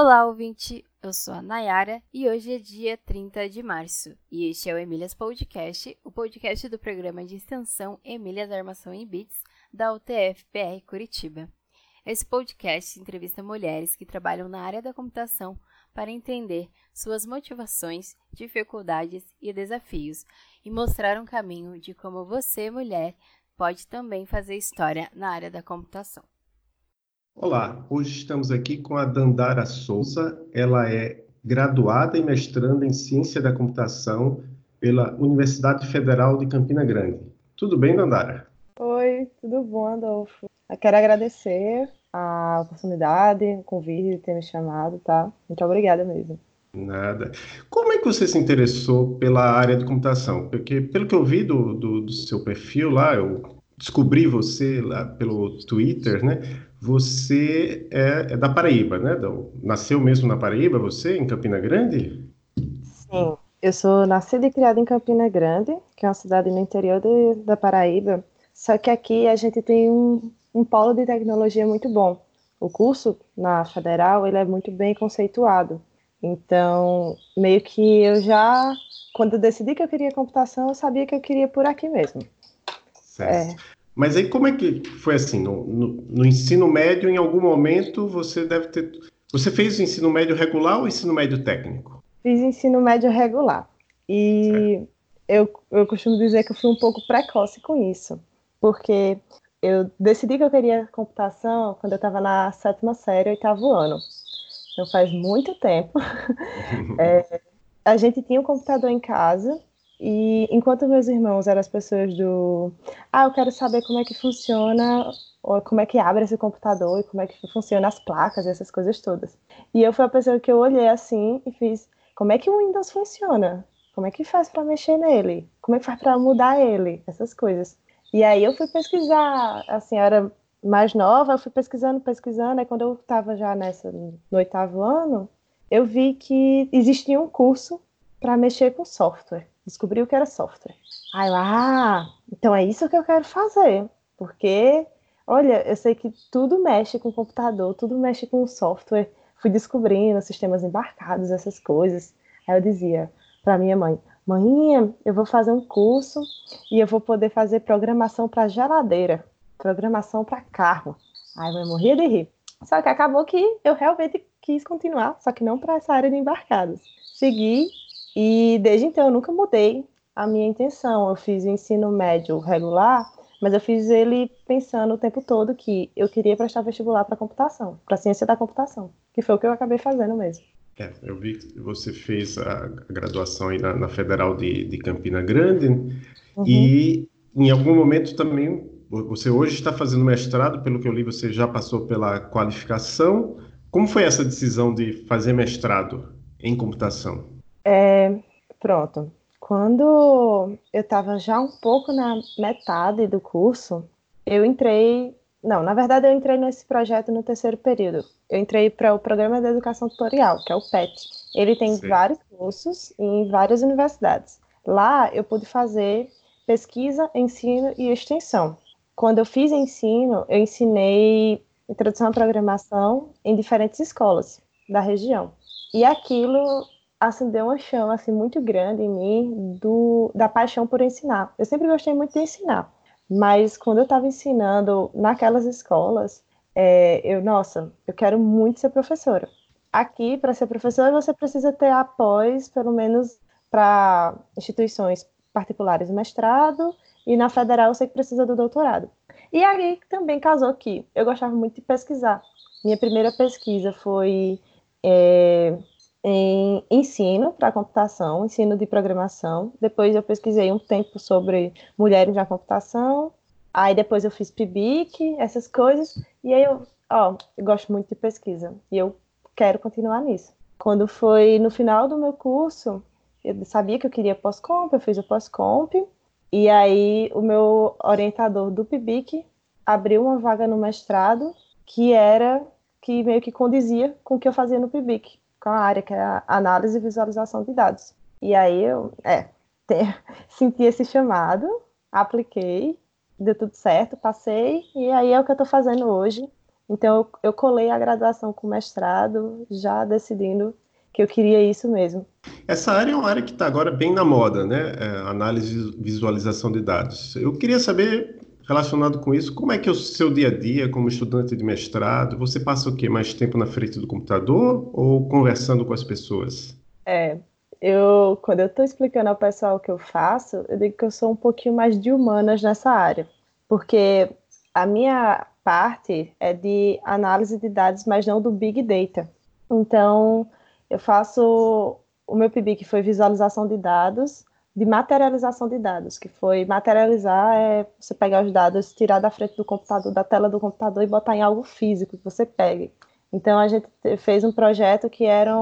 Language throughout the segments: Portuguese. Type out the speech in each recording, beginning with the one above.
Olá, ouvinte! Eu sou a Nayara e hoje é dia 30 de março. E este é o Emílias Podcast, o podcast do programa de extensão Emílias Armação em Bits da UTF-PR Curitiba. Esse podcast entrevista mulheres que trabalham na área da computação para entender suas motivações, dificuldades e desafios e mostrar um caminho de como você, mulher, pode também fazer história na área da computação. Olá, hoje estamos aqui com a Dandara Souza. Ela é graduada e mestranda em Ciência da Computação pela Universidade Federal de Campina Grande. Tudo bem, Dandara? Oi, tudo bom, Adolfo? Eu quero agradecer a oportunidade, o convite de ter me chamado, tá? Muito obrigada mesmo. Nada. Como é que você se interessou pela área de computação? Porque, pelo que eu vi do, do, do seu perfil lá, eu descobri você lá pelo Twitter, né? Você é, é da Paraíba, né? Nasceu mesmo na Paraíba, você, em Campina Grande? Sim, eu sou nascida e criada em Campina Grande, que é uma cidade no interior de, da Paraíba. Só que aqui a gente tem um, um polo de tecnologia muito bom. O curso na Federal ele é muito bem conceituado. Então, meio que eu já, quando eu decidi que eu queria computação, eu sabia que eu queria por aqui mesmo. Certo. É. Mas aí como é que foi assim? No, no, no, ensino médio, em algum momento, você deve ter. Você fez o ensino médio regular ou ensino médio técnico? Fiz ensino médio regular. E eu, eu costumo dizer que eu fui um pouco precoce com isso. Porque eu decidi que eu queria computação quando eu estava na sétima série, oitavo ano. Então faz muito tempo. é, a gente tinha um computador em casa e enquanto meus irmãos eram as pessoas do, ah, eu quero saber como é que funciona, ou como é que abre esse computador e como é que funciona as placas essas coisas todas. E eu fui a pessoa que eu olhei assim e fiz, como é que o Windows funciona? Como é que faz para mexer nele? Como é que faz para mudar ele? Essas coisas. E aí eu fui pesquisar, assim, eu era mais nova, eu fui pesquisando, pesquisando, e quando eu estava já nessa no oitavo ano, eu vi que existia um curso para mexer com software descobriu que era software. Aí eu, ah, então é isso que eu quero fazer, porque, olha, eu sei que tudo mexe com computador, tudo mexe com software. Fui descobrindo sistemas embarcados, essas coisas. Aí eu dizia para minha mãe, mãinha, eu vou fazer um curso e eu vou poder fazer programação para geladeira, programação para carro. Aí mãe morria de rir. Só que acabou que eu realmente quis continuar, só que não para essa área de embarcados. Segui e desde então eu nunca mudei a minha intenção. Eu fiz o ensino médio regular, mas eu fiz ele pensando o tempo todo que eu queria prestar vestibular para computação, para ciência da computação, que foi o que eu acabei fazendo mesmo. É, eu vi que você fez a graduação aí na, na Federal de, de, Campina Grande uhum. e em algum momento também você hoje está fazendo mestrado, pelo que eu li, você já passou pela qualificação. Como foi essa decisão de fazer mestrado em computação? É, pronto. Quando eu estava já um pouco na metade do curso, eu entrei. Não, na verdade, eu entrei nesse projeto no terceiro período. Eu entrei para o Programa de Educação Tutorial, que é o PET. Ele tem Sim. vários cursos em várias universidades. Lá eu pude fazer pesquisa, ensino e extensão. Quando eu fiz ensino, eu ensinei introdução à programação em diferentes escolas da região. E aquilo acendeu uma chama assim muito grande em mim do da paixão por ensinar. Eu sempre gostei muito de ensinar, mas quando eu estava ensinando naquelas escolas, é, eu nossa, eu quero muito ser professora. Aqui para ser professora você precisa ter apoio, pelo menos para instituições particulares, mestrado e na federal você precisa do doutorado. E aí também casou que eu gostava muito de pesquisar. Minha primeira pesquisa foi é, em ensino para computação, ensino de programação. Depois eu pesquisei um tempo sobre mulheres na computação. Aí depois eu fiz PIBIC, essas coisas. E aí eu, ó, eu gosto muito de pesquisa e eu quero continuar nisso. Quando foi no final do meu curso, eu sabia que eu queria pós-comp, eu fiz o pós-comp. E aí o meu orientador do PIBIC abriu uma vaga no mestrado que era que meio que condizia com o que eu fazia no PIBIC com a área que é a análise e visualização de dados. E aí eu, é, senti esse chamado, apliquei, deu tudo certo, passei, e aí é o que eu estou fazendo hoje. Então eu, eu colei a graduação com mestrado, já decidindo que eu queria isso mesmo. Essa área é uma área que está agora bem na moda, né? É, análise e visualização de dados. Eu queria saber, relacionado com isso, como é que é o seu dia a dia como estudante de mestrado? Você passa o quê? Mais tempo na frente do computador ou conversando com as pessoas? É, eu quando eu estou explicando ao pessoal o que eu faço, eu digo que eu sou um pouquinho mais de humanas nessa área, porque a minha parte é de análise de dados, mas não do big data. Então, eu faço o meu PIB, que foi visualização de dados, de materialização de dados, que foi materializar é você pegar os dados, tirar da frente do computador, da tela do computador e botar em algo físico que você pegue. Então a gente fez um projeto que era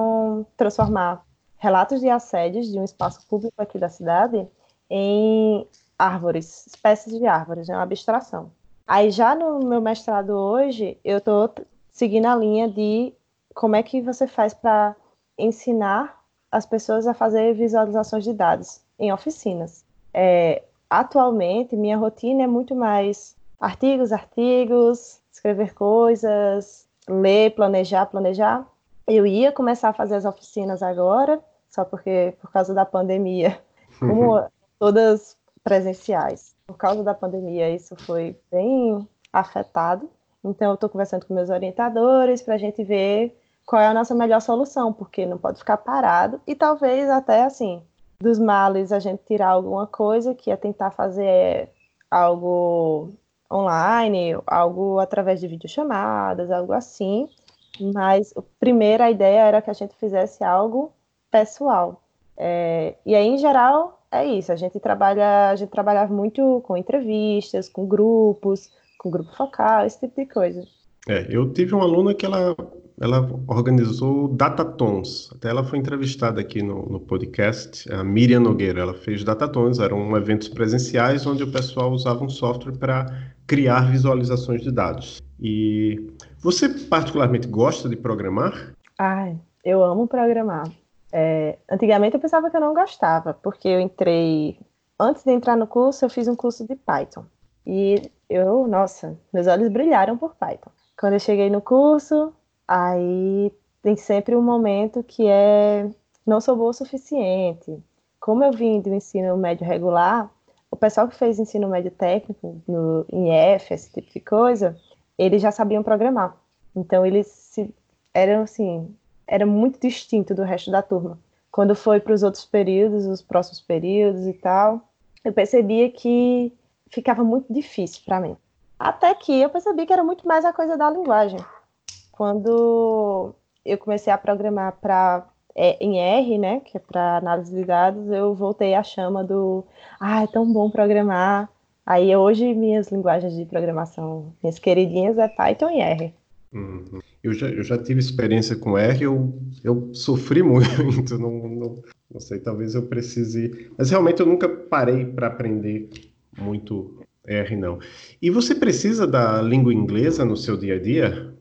transformar relatos de assédios de um espaço público aqui da cidade em árvores, espécies de árvores, é uma abstração. Aí já no meu mestrado hoje, eu estou seguindo a linha de como é que você faz para ensinar as pessoas a fazer visualizações de dados em oficinas. É, atualmente, minha rotina é muito mais artigos, artigos, escrever coisas, ler, planejar, planejar. Eu ia começar a fazer as oficinas agora, só porque por causa da pandemia, como todas presenciais. Por causa da pandemia, isso foi bem afetado. Então, eu estou conversando com meus orientadores para a gente ver qual é a nossa melhor solução, porque não pode ficar parado e talvez até assim, dos males a gente tirar alguma coisa que é tentar fazer algo online, algo através de videochamadas, algo assim. Mas a primeira ideia era que a gente fizesse algo pessoal. É, e aí, em geral, é isso. A gente trabalha, a gente trabalhava muito com entrevistas, com grupos, com grupo focal, esse tipo de coisa. É, eu tive uma aluna que ela ela organizou Datatons. Até ela foi entrevistada aqui no, no podcast, a Miriam Nogueira. Ela fez Datatons, eram eventos presenciais onde o pessoal usava um software para criar visualizações de dados. E você particularmente gosta de programar? Ai, eu amo programar. É, antigamente eu pensava que eu não gostava, porque eu entrei. Antes de entrar no curso, eu fiz um curso de Python. E eu, nossa, meus olhos brilharam por Python. Quando eu cheguei no curso, Aí tem sempre um momento que é não sou boa o suficiente. Como eu vim do ensino médio regular, o pessoal que fez ensino médio técnico no IF, esse tipo de coisa, eles já sabiam programar. Então eles se, eram assim, era muito distinto do resto da turma. Quando foi para os outros períodos, os próximos períodos e tal, eu percebia que ficava muito difícil para mim. Até que eu percebi que era muito mais a coisa da linguagem. Quando eu comecei a programar para é, em R, né, que é para análise de dados, eu voltei à chama do ah, é tão bom programar. Aí hoje minhas linguagens de programação, minhas queridinhas é Python e R. Uhum. Eu, já, eu já tive experiência com R, eu, eu sofri muito, não, não, não sei, talvez eu precise. Mas realmente eu nunca parei para aprender muito R, não. E você precisa da língua inglesa no seu dia a dia?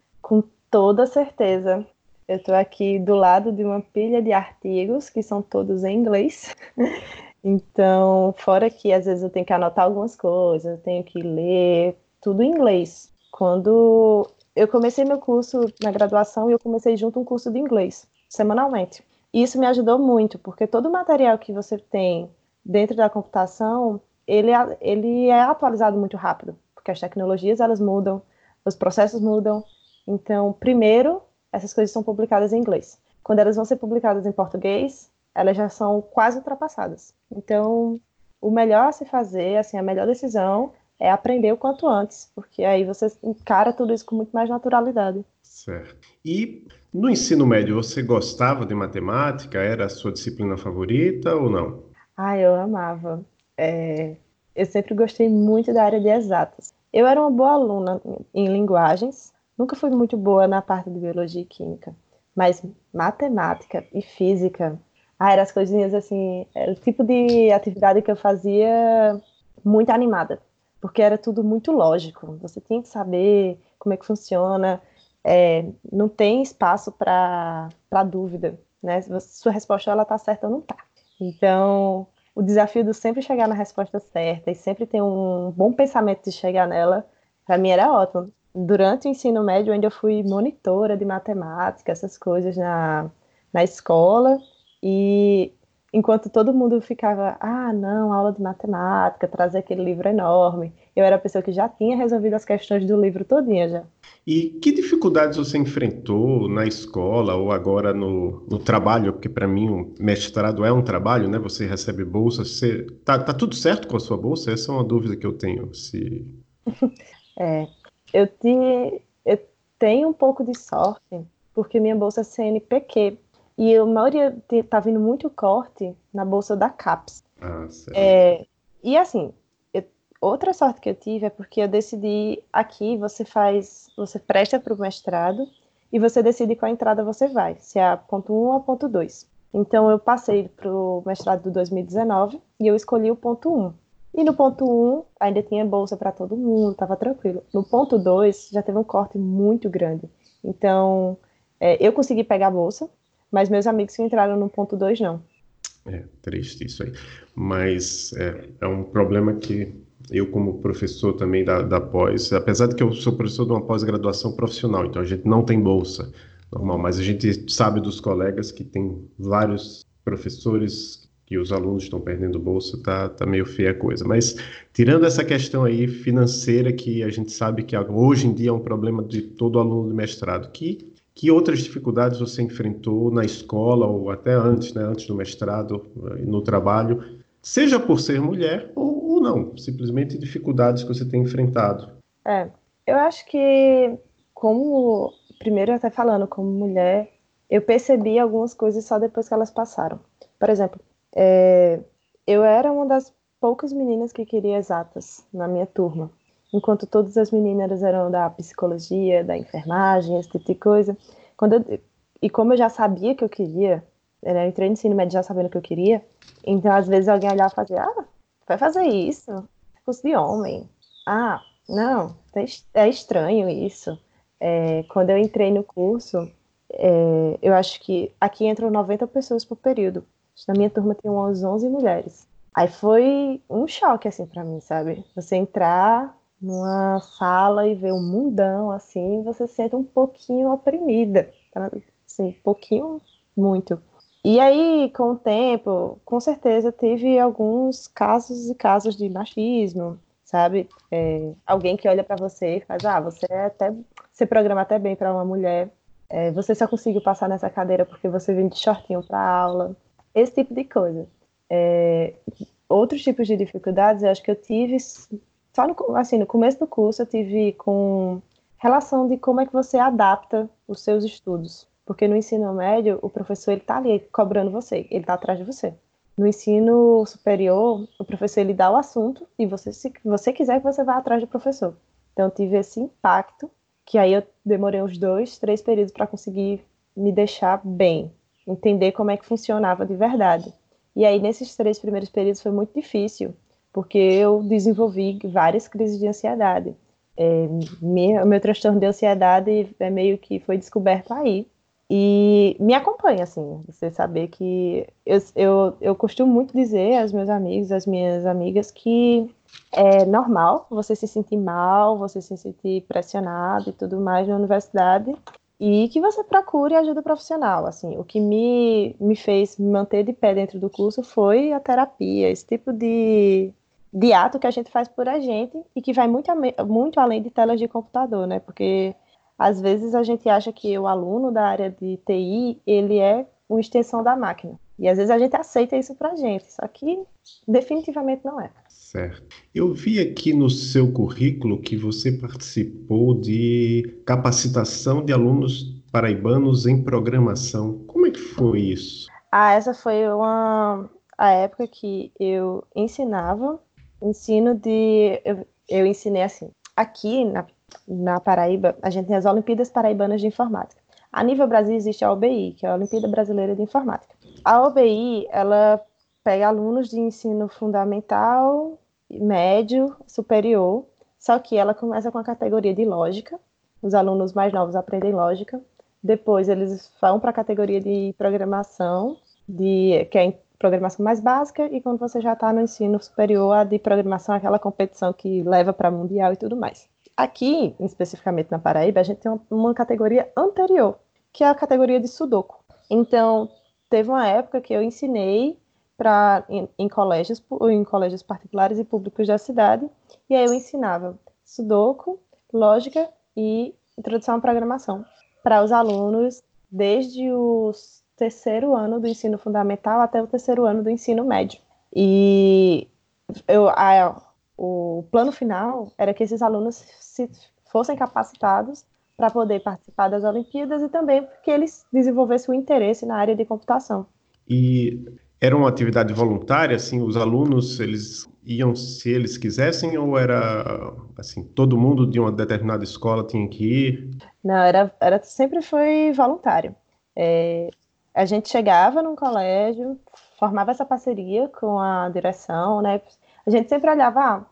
Toda certeza. Eu estou aqui do lado de uma pilha de artigos que são todos em inglês. então, fora que às vezes eu tenho que anotar algumas coisas, eu tenho que ler tudo em inglês. Quando eu comecei meu curso na graduação, eu comecei junto um curso de inglês, semanalmente. E isso me ajudou muito, porque todo o material que você tem dentro da computação, ele, ele é atualizado muito rápido, porque as tecnologias elas mudam, os processos mudam, então, primeiro, essas coisas são publicadas em inglês. Quando elas vão ser publicadas em português, elas já são quase ultrapassadas. Então, o melhor a se fazer, assim, a melhor decisão é aprender o quanto antes, porque aí você encara tudo isso com muito mais naturalidade. Certo. E no ensino médio, você gostava de matemática? Era a sua disciplina favorita ou não? Ah, eu amava. É... Eu sempre gostei muito da área de exatas. Eu era uma boa aluna em linguagens, Nunca fui muito boa na parte de biologia e química, mas matemática e física, ah, eram as coisinhas assim, era o tipo de atividade que eu fazia muito animada, porque era tudo muito lógico. Você tinha que saber como é que funciona, é, não tem espaço para dúvida, né? Sua resposta ela tá certa ou não tá. Então, o desafio de sempre chegar na resposta certa e sempre ter um bom pensamento de chegar nela, para mim era ótimo. Durante o ensino médio, ainda fui monitora de matemática, essas coisas na, na escola. E enquanto todo mundo ficava, ah, não, aula de matemática, trazer aquele livro enorme, eu era a pessoa que já tinha resolvido as questões do livro todinha já. E que dificuldades você enfrentou na escola ou agora no, no trabalho? Porque para mim o mestrado é um trabalho, né? Você recebe bolsa, você tá, tá tudo certo com a sua bolsa? Essa é uma dúvida que eu tenho. Se é, eu, te, eu tenho um pouco de sorte porque minha bolsa é CNPq e a maioria tá vindo muito corte na bolsa da CAPES. Ah, certo. É, e assim, outra sorte que eu tive é porque eu decidi aqui você faz, você presta para o mestrado e você decide qual entrada você vai, se é a ponto 1 ou a ponto 2. Então eu passei para o mestrado de 2019 e eu escolhi o ponto 1. E no ponto 1 ainda tinha bolsa para todo mundo, estava tranquilo. No ponto 2 já teve um corte muito grande. Então é, eu consegui pegar a bolsa, mas meus amigos que entraram no ponto 2 não. É triste isso aí. Mas é, é um problema que eu como professor também da, da pós, apesar de que eu sou professor de uma pós-graduação profissional, então a gente não tem bolsa normal, mas a gente sabe dos colegas que tem vários professores que os alunos estão perdendo bolsa, tá, tá meio feia a coisa. Mas tirando essa questão aí financeira que a gente sabe que hoje em dia é um problema de todo aluno de mestrado, que que outras dificuldades você enfrentou na escola ou até antes, né, antes do mestrado, eh, no trabalho, seja por ser mulher ou, ou não, simplesmente dificuldades que você tem enfrentado. É, eu acho que, como, primeiro até falando como mulher, eu percebi algumas coisas só depois que elas passaram. Por exemplo, é, eu era uma das poucas meninas que queria exatas na minha turma, enquanto todas as meninas eram da psicologia, da enfermagem, esse tipo de coisa. Quando eu, e como eu já sabia que eu queria, né, eu entrei no ensino médio já sabendo que eu queria, então às vezes alguém olhava e fazia, ah, vai fazer isso, curso de homem. Ah, não, é estranho isso. É, quando eu entrei no curso, é, eu acho que aqui entram 90 pessoas por período. Na minha turma tem umas 11 mulheres. Aí foi um choque, assim, para mim, sabe? Você entrar numa sala e ver um mundão, assim, você se sente um pouquinho oprimida. Assim, um pouquinho, muito. E aí, com o tempo, com certeza teve alguns casos e casos de machismo, sabe? É, alguém que olha para você e faz, ah, você é até, você programa até bem para uma mulher, é, você só conseguiu passar nessa cadeira porque você vem de shortinho para aula, esse tipo de coisa. É, outros tipos de dificuldades, eu acho que eu tive só no, assim, no começo do curso eu tive com relação de como é que você adapta os seus estudos. Porque no ensino médio, o professor ele tá ali cobrando você, ele está atrás de você. No ensino superior, o professor ele dá o assunto e você, se você quiser, você vai atrás do professor. Então, eu tive esse impacto, que aí eu demorei uns dois, três períodos para conseguir me deixar bem, entender como é que funcionava de verdade. E aí, nesses três primeiros períodos, foi muito difícil, porque eu desenvolvi várias crises de ansiedade. É, meu, meu transtorno de ansiedade é meio que foi descoberto aí, e me acompanha, assim, você saber que eu, eu, eu costumo muito dizer aos meus amigos, às minhas amigas, que é normal você se sentir mal, você se sentir pressionado e tudo mais na universidade, e que você procure ajuda profissional, assim, o que me, me fez me manter de pé dentro do curso foi a terapia, esse tipo de, de ato que a gente faz por a gente e que vai muito, muito além de telas de computador, né, porque às vezes a gente acha que o aluno da área de TI, ele é uma extensão da máquina. E às vezes a gente aceita isso pra gente, só que definitivamente não é. Certo. Eu vi aqui no seu currículo que você participou de capacitação de alunos paraibanos em programação. Como é que foi isso? Ah, essa foi uma a época que eu ensinava, ensino de eu, eu ensinei assim. Aqui na na Paraíba, a gente tem as Olimpíadas Paraibanas de Informática. A nível Brasil existe a OBI, que é a Olimpíada Brasileira de Informática. A OBI, ela pega alunos de ensino fundamental, médio, superior, só que ela começa com a categoria de lógica. Os alunos mais novos aprendem lógica. Depois eles vão para a categoria de programação, de, que é programação mais básica, e quando você já está no ensino superior, a de programação é aquela competição que leva para mundial e tudo mais. Aqui, especificamente na Paraíba, a gente tem uma, uma categoria anterior, que é a categoria de Sudoku. Então, teve uma época que eu ensinei para em, em, colégios em colégios particulares e públicos da cidade e aí eu ensinava Sudoku, lógica e introdução à programação para os alunos desde o terceiro ano do ensino fundamental até o terceiro ano do ensino médio e eu, a, o plano final era que esses alunos se fossem capacitados para poder participar das Olimpíadas e também que eles desenvolvessem o interesse na área de computação. E era uma atividade voluntária, assim, os alunos, eles iam se eles quisessem ou era, assim, todo mundo de uma determinada escola tinha que ir? Não, era, era sempre foi voluntário. É, a gente chegava num colégio, formava essa parceria com a direção, né? A gente sempre olhava, ah,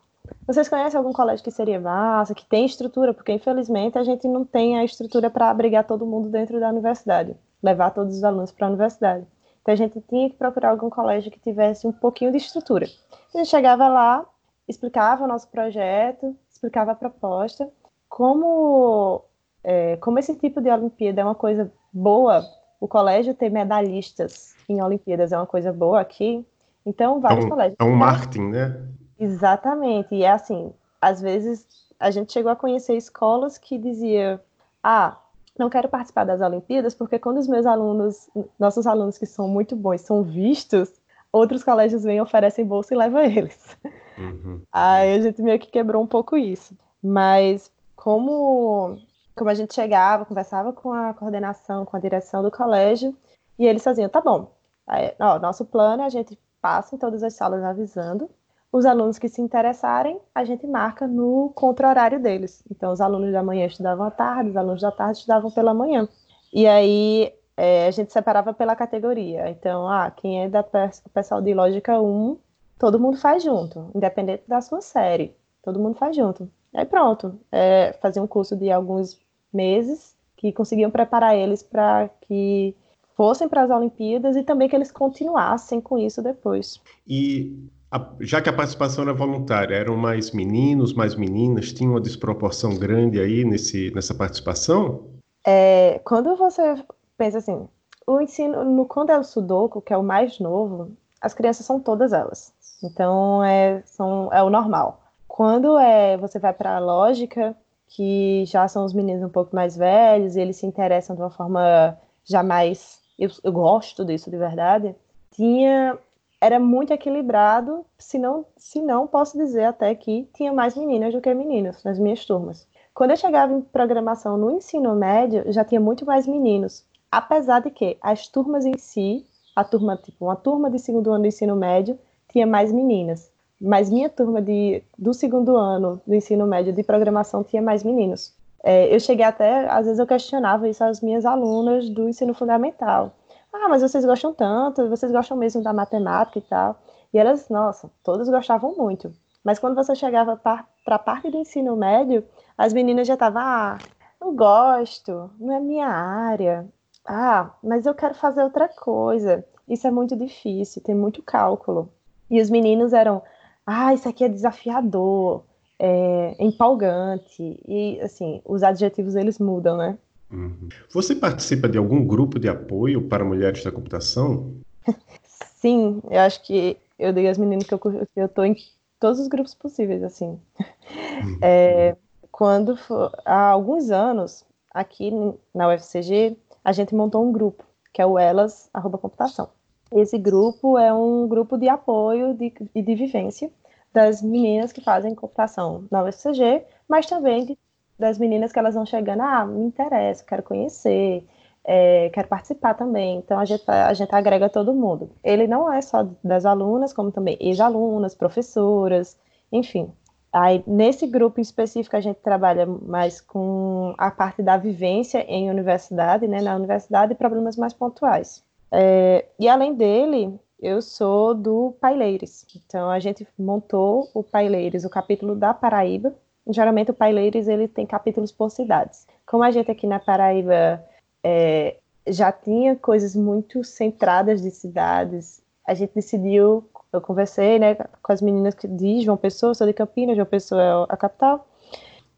vocês conhecem algum colégio que seria massa, que tem estrutura? Porque, infelizmente, a gente não tem a estrutura para abrigar todo mundo dentro da universidade, levar todos os alunos para a universidade. Então, a gente tinha que procurar algum colégio que tivesse um pouquinho de estrutura. A gente chegava lá, explicava o nosso projeto, explicava a proposta. Como, é, como esse tipo de Olimpíada é uma coisa boa, o colégio ter medalhistas em Olimpíadas é uma coisa boa aqui, então vários é um, colégios. É um marketing, né? Exatamente. E é assim, às vezes a gente chegou a conhecer escolas que dizia: "Ah, não quero participar das Olimpíadas porque quando os meus alunos, nossos alunos que são muito bons, são vistos, outros colégios vêm, oferecem bolsa e levam eles. Uhum. Aí a gente meio que quebrou um pouco isso. Mas como, como a gente chegava, conversava com a coordenação, com a direção do colégio, e eles faziam, tá bom, aí, ó, nosso plano é a gente passa em todas as salas avisando, os alunos que se interessarem, a gente marca no contra-horário deles. Então, os alunos da manhã estudavam à tarde, os alunos da tarde estudavam pela manhã. E aí, é, a gente separava pela categoria. Então, ah, quem é da pessoal de Lógica 1, todo mundo faz junto, independente da sua série. Todo mundo faz junto. Aí pronto, é, um curso de alguns meses que conseguiam preparar eles para que fossem para as Olimpíadas e também que eles continuassem com isso depois. E já que a participação era voluntária, eram mais meninos, mais meninas, tinha uma desproporção grande aí nesse, nessa participação? É, quando você pensa assim, o ensino, no, quando é o Sudoku, que é o mais novo, as crianças são todas elas. Então, é, são, é o normal. Quando é, você vai para a lógica, que já são os meninos um pouco mais velhos, e eles se interessam de uma forma já mais. Eu, eu gosto disso de verdade. Tinha era muito equilibrado, se não, se não posso dizer até que tinha mais meninas do que meninos nas minhas turmas. Quando eu chegava em programação no ensino médio, já tinha muito mais meninos, apesar de que as turmas em si, a turma tipo uma turma de segundo ano do ensino médio tinha mais meninas, mas minha turma de, do segundo ano do ensino médio de programação tinha mais meninos. É, eu cheguei até, às vezes eu questionava isso às minhas alunas do ensino fundamental. Ah, mas vocês gostam tanto, vocês gostam mesmo da matemática e tal. E elas, nossa, todas gostavam muito. Mas quando você chegava para a parte do ensino médio, as meninas já estavam, ah, não gosto, não é minha área. Ah, mas eu quero fazer outra coisa. Isso é muito difícil, tem muito cálculo. E os meninos eram, ah, isso aqui é desafiador, é empolgante. E, assim, os adjetivos eles mudam, né? Uhum. Você participa de algum grupo de apoio para mulheres da computação? Sim, eu acho que eu dei às meninas que eu, que eu tô em todos os grupos possíveis, assim. Uhum. É, quando for, há alguns anos, aqui na UFCG, a gente montou um grupo, que é o Elas arroba Computação. Esse grupo é um grupo de apoio e de, de vivência das meninas que fazem computação na UFCG, mas também de das meninas que elas vão chegando, ah, me interessa, quero conhecer, é, quero participar também. Então a gente, a gente agrega todo mundo. Ele não é só das alunas, como também ex-alunas, professoras, enfim. Aí, nesse grupo específico, a gente trabalha mais com a parte da vivência em universidade, né, na universidade, e problemas mais pontuais. É, e além dele, eu sou do Paileires. Então, a gente montou o Paileires, o capítulo da Paraíba, geralmente o Paileiros ele tem capítulos por cidades. Como a gente aqui na Paraíba é, já tinha coisas muito centradas de cidades, a gente decidiu, eu conversei né, com as meninas de João Pessoa, sou de Campinas, João Pessoa é a capital,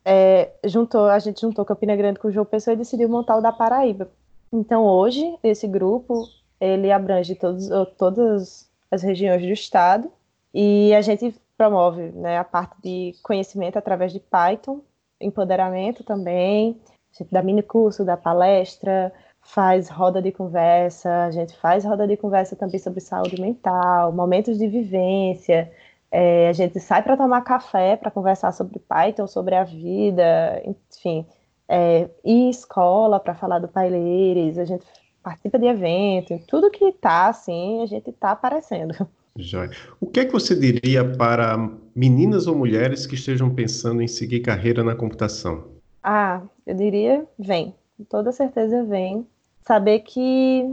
é, juntou, a gente juntou Campina Grande com João Pessoa e decidiu montar o da Paraíba. Então hoje esse grupo ele abrange todos, todas as regiões do estado e a gente promove né, a parte de conhecimento através de Python, empoderamento também, a gente dá mini curso, dá palestra, faz roda de conversa, a gente faz roda de conversa também sobre saúde mental, momentos de vivência, é, a gente sai para tomar café para conversar sobre Python, sobre a vida, enfim, é, ir escola para falar do Paileires, a gente participa de evento, tudo que tá assim, a gente tá aparecendo. Joia. O que é que você diria para meninas ou mulheres que estejam pensando em seguir carreira na computação? Ah, eu diria, vem. Com toda certeza vem. Saber que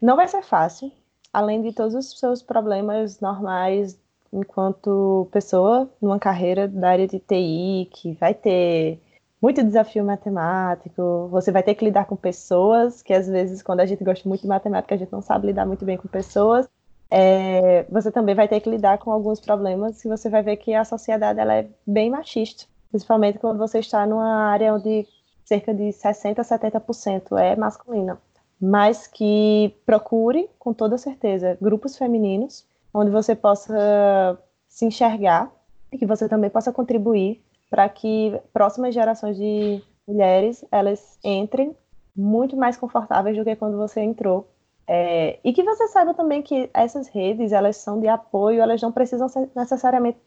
não vai ser fácil, além de todos os seus problemas normais enquanto pessoa numa carreira da área de TI, que vai ter muito desafio matemático, você vai ter que lidar com pessoas, que às vezes, quando a gente gosta muito de matemática, a gente não sabe lidar muito bem com pessoas, é, você também vai ter que lidar com alguns problemas que você vai ver que a sociedade ela é bem machista, principalmente quando você está numa área onde cerca de 60% a 70% é masculina. Mas que procure, com toda certeza, grupos femininos, onde você possa se enxergar e que você também possa contribuir para que próximas gerações de mulheres elas entrem muito mais confortáveis do que quando você entrou é, e que você saiba também que essas redes, elas são de apoio, elas não precisam ser necessariamente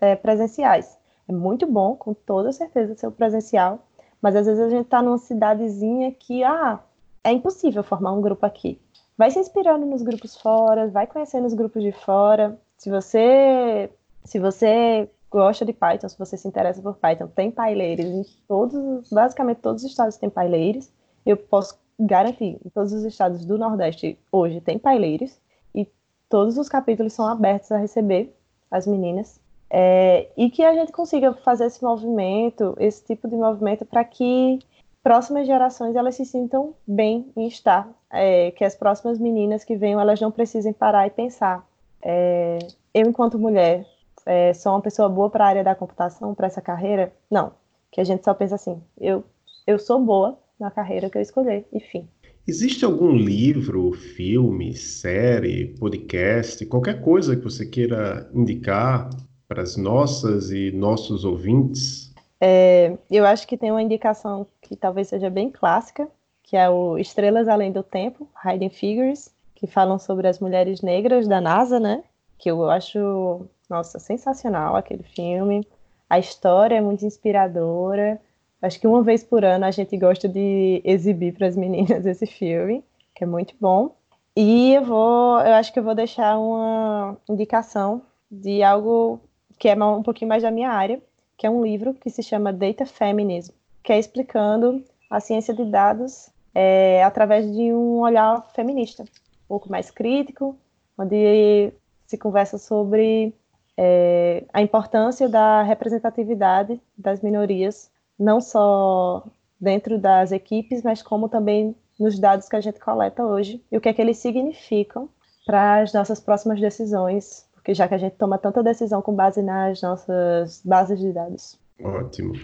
é, presenciais. É muito bom, com toda certeza, ser presencial, mas às vezes a gente está numa cidadezinha que, ah, é impossível formar um grupo aqui. Vai se inspirando nos grupos fora, vai conhecendo os grupos de fora. Se você, se você gosta de Python, se você se interessa por Python, tem paileiros em todos, basicamente todos os estados têm paileiros. Eu posso garantir, em todos os estados do Nordeste hoje tem paileiros e todos os capítulos são abertos a receber as meninas. É, e que a gente consiga fazer esse movimento, esse tipo de movimento, para que próximas gerações elas se sintam bem em estar, é, que as próximas meninas que venham elas não precisem parar e pensar. É, eu, enquanto mulher, é, sou uma pessoa boa para a área da computação, para essa carreira? Não. Que a gente só pensa assim, eu, eu sou boa, na carreira que eu escolher, enfim. Existe algum livro, filme, série, podcast, qualquer coisa que você queira indicar para as nossas e nossos ouvintes? É, eu acho que tem uma indicação que talvez seja bem clássica, que é o Estrelas Além do Tempo, Hiding Figures, que falam sobre as mulheres negras da NASA, né? Que eu acho, nossa, sensacional aquele filme. A história é muito inspiradora. Acho que uma vez por ano a gente gosta de exibir para as meninas esse filme, que é muito bom. E eu vou, eu acho que eu vou deixar uma indicação de algo que é um pouquinho mais da minha área, que é um livro que se chama Data Feminism, que é explicando a ciência de dados é, através de um olhar feminista, um pouco mais crítico, onde se conversa sobre é, a importância da representatividade das minorias não só dentro das equipes, mas como também nos dados que a gente coleta hoje e o que é que eles significam para as nossas próximas decisões, porque já que a gente toma tanta decisão com base nas nossas bases de dados. Ótimo.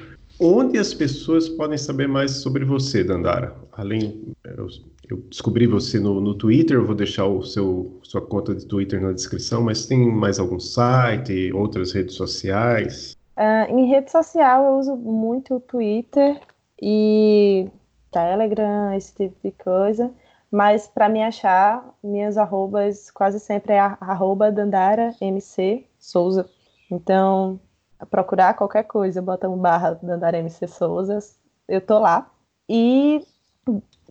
Onde as pessoas podem saber mais sobre você, Dandara? Além, eu, eu descobri você no, no Twitter, eu vou deixar o seu sua conta de Twitter na descrição, mas tem mais algum site, outras redes sociais? Uh, em rede social eu uso muito o Twitter e Telegram, esse tipo de coisa. Mas para me achar, minhas arrobas quase sempre é arroba Dandara MC Souza. Então, procurar qualquer coisa, bota um barra Dandara MC Souza, eu tô lá. E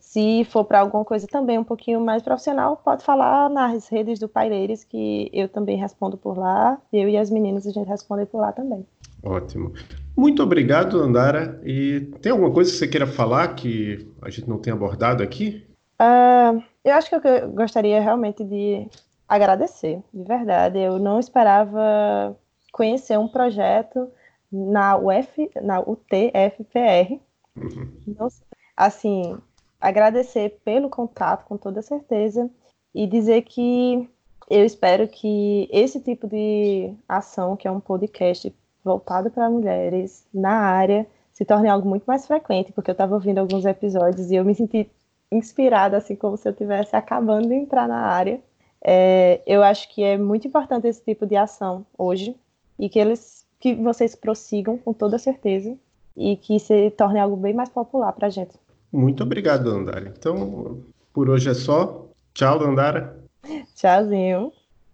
se for para alguma coisa também um pouquinho mais profissional, pode falar nas redes do Paireiros, que eu também respondo por lá. Eu e as meninas a gente responde por lá também. Ótimo. Muito obrigado, Andara. E tem alguma coisa que você queira falar que a gente não tem abordado aqui? Uh, eu acho que eu gostaria realmente de agradecer, de verdade. Eu não esperava conhecer um projeto na UF, na UTFPR. Uhum. Assim, agradecer pelo contato, com toda certeza, e dizer que eu espero que esse tipo de ação, que é um podcast voltado para mulheres na área se torne algo muito mais frequente, porque eu estava ouvindo alguns episódios e eu me senti inspirada, assim como se eu estivesse acabando de entrar na área. É, eu acho que é muito importante esse tipo de ação hoje e que eles, que vocês prossigam com toda certeza e que se torne algo bem mais popular para a gente. Muito obrigado, Andara. Então, por hoje é só. Tchau, Dandara. Tchauzinho.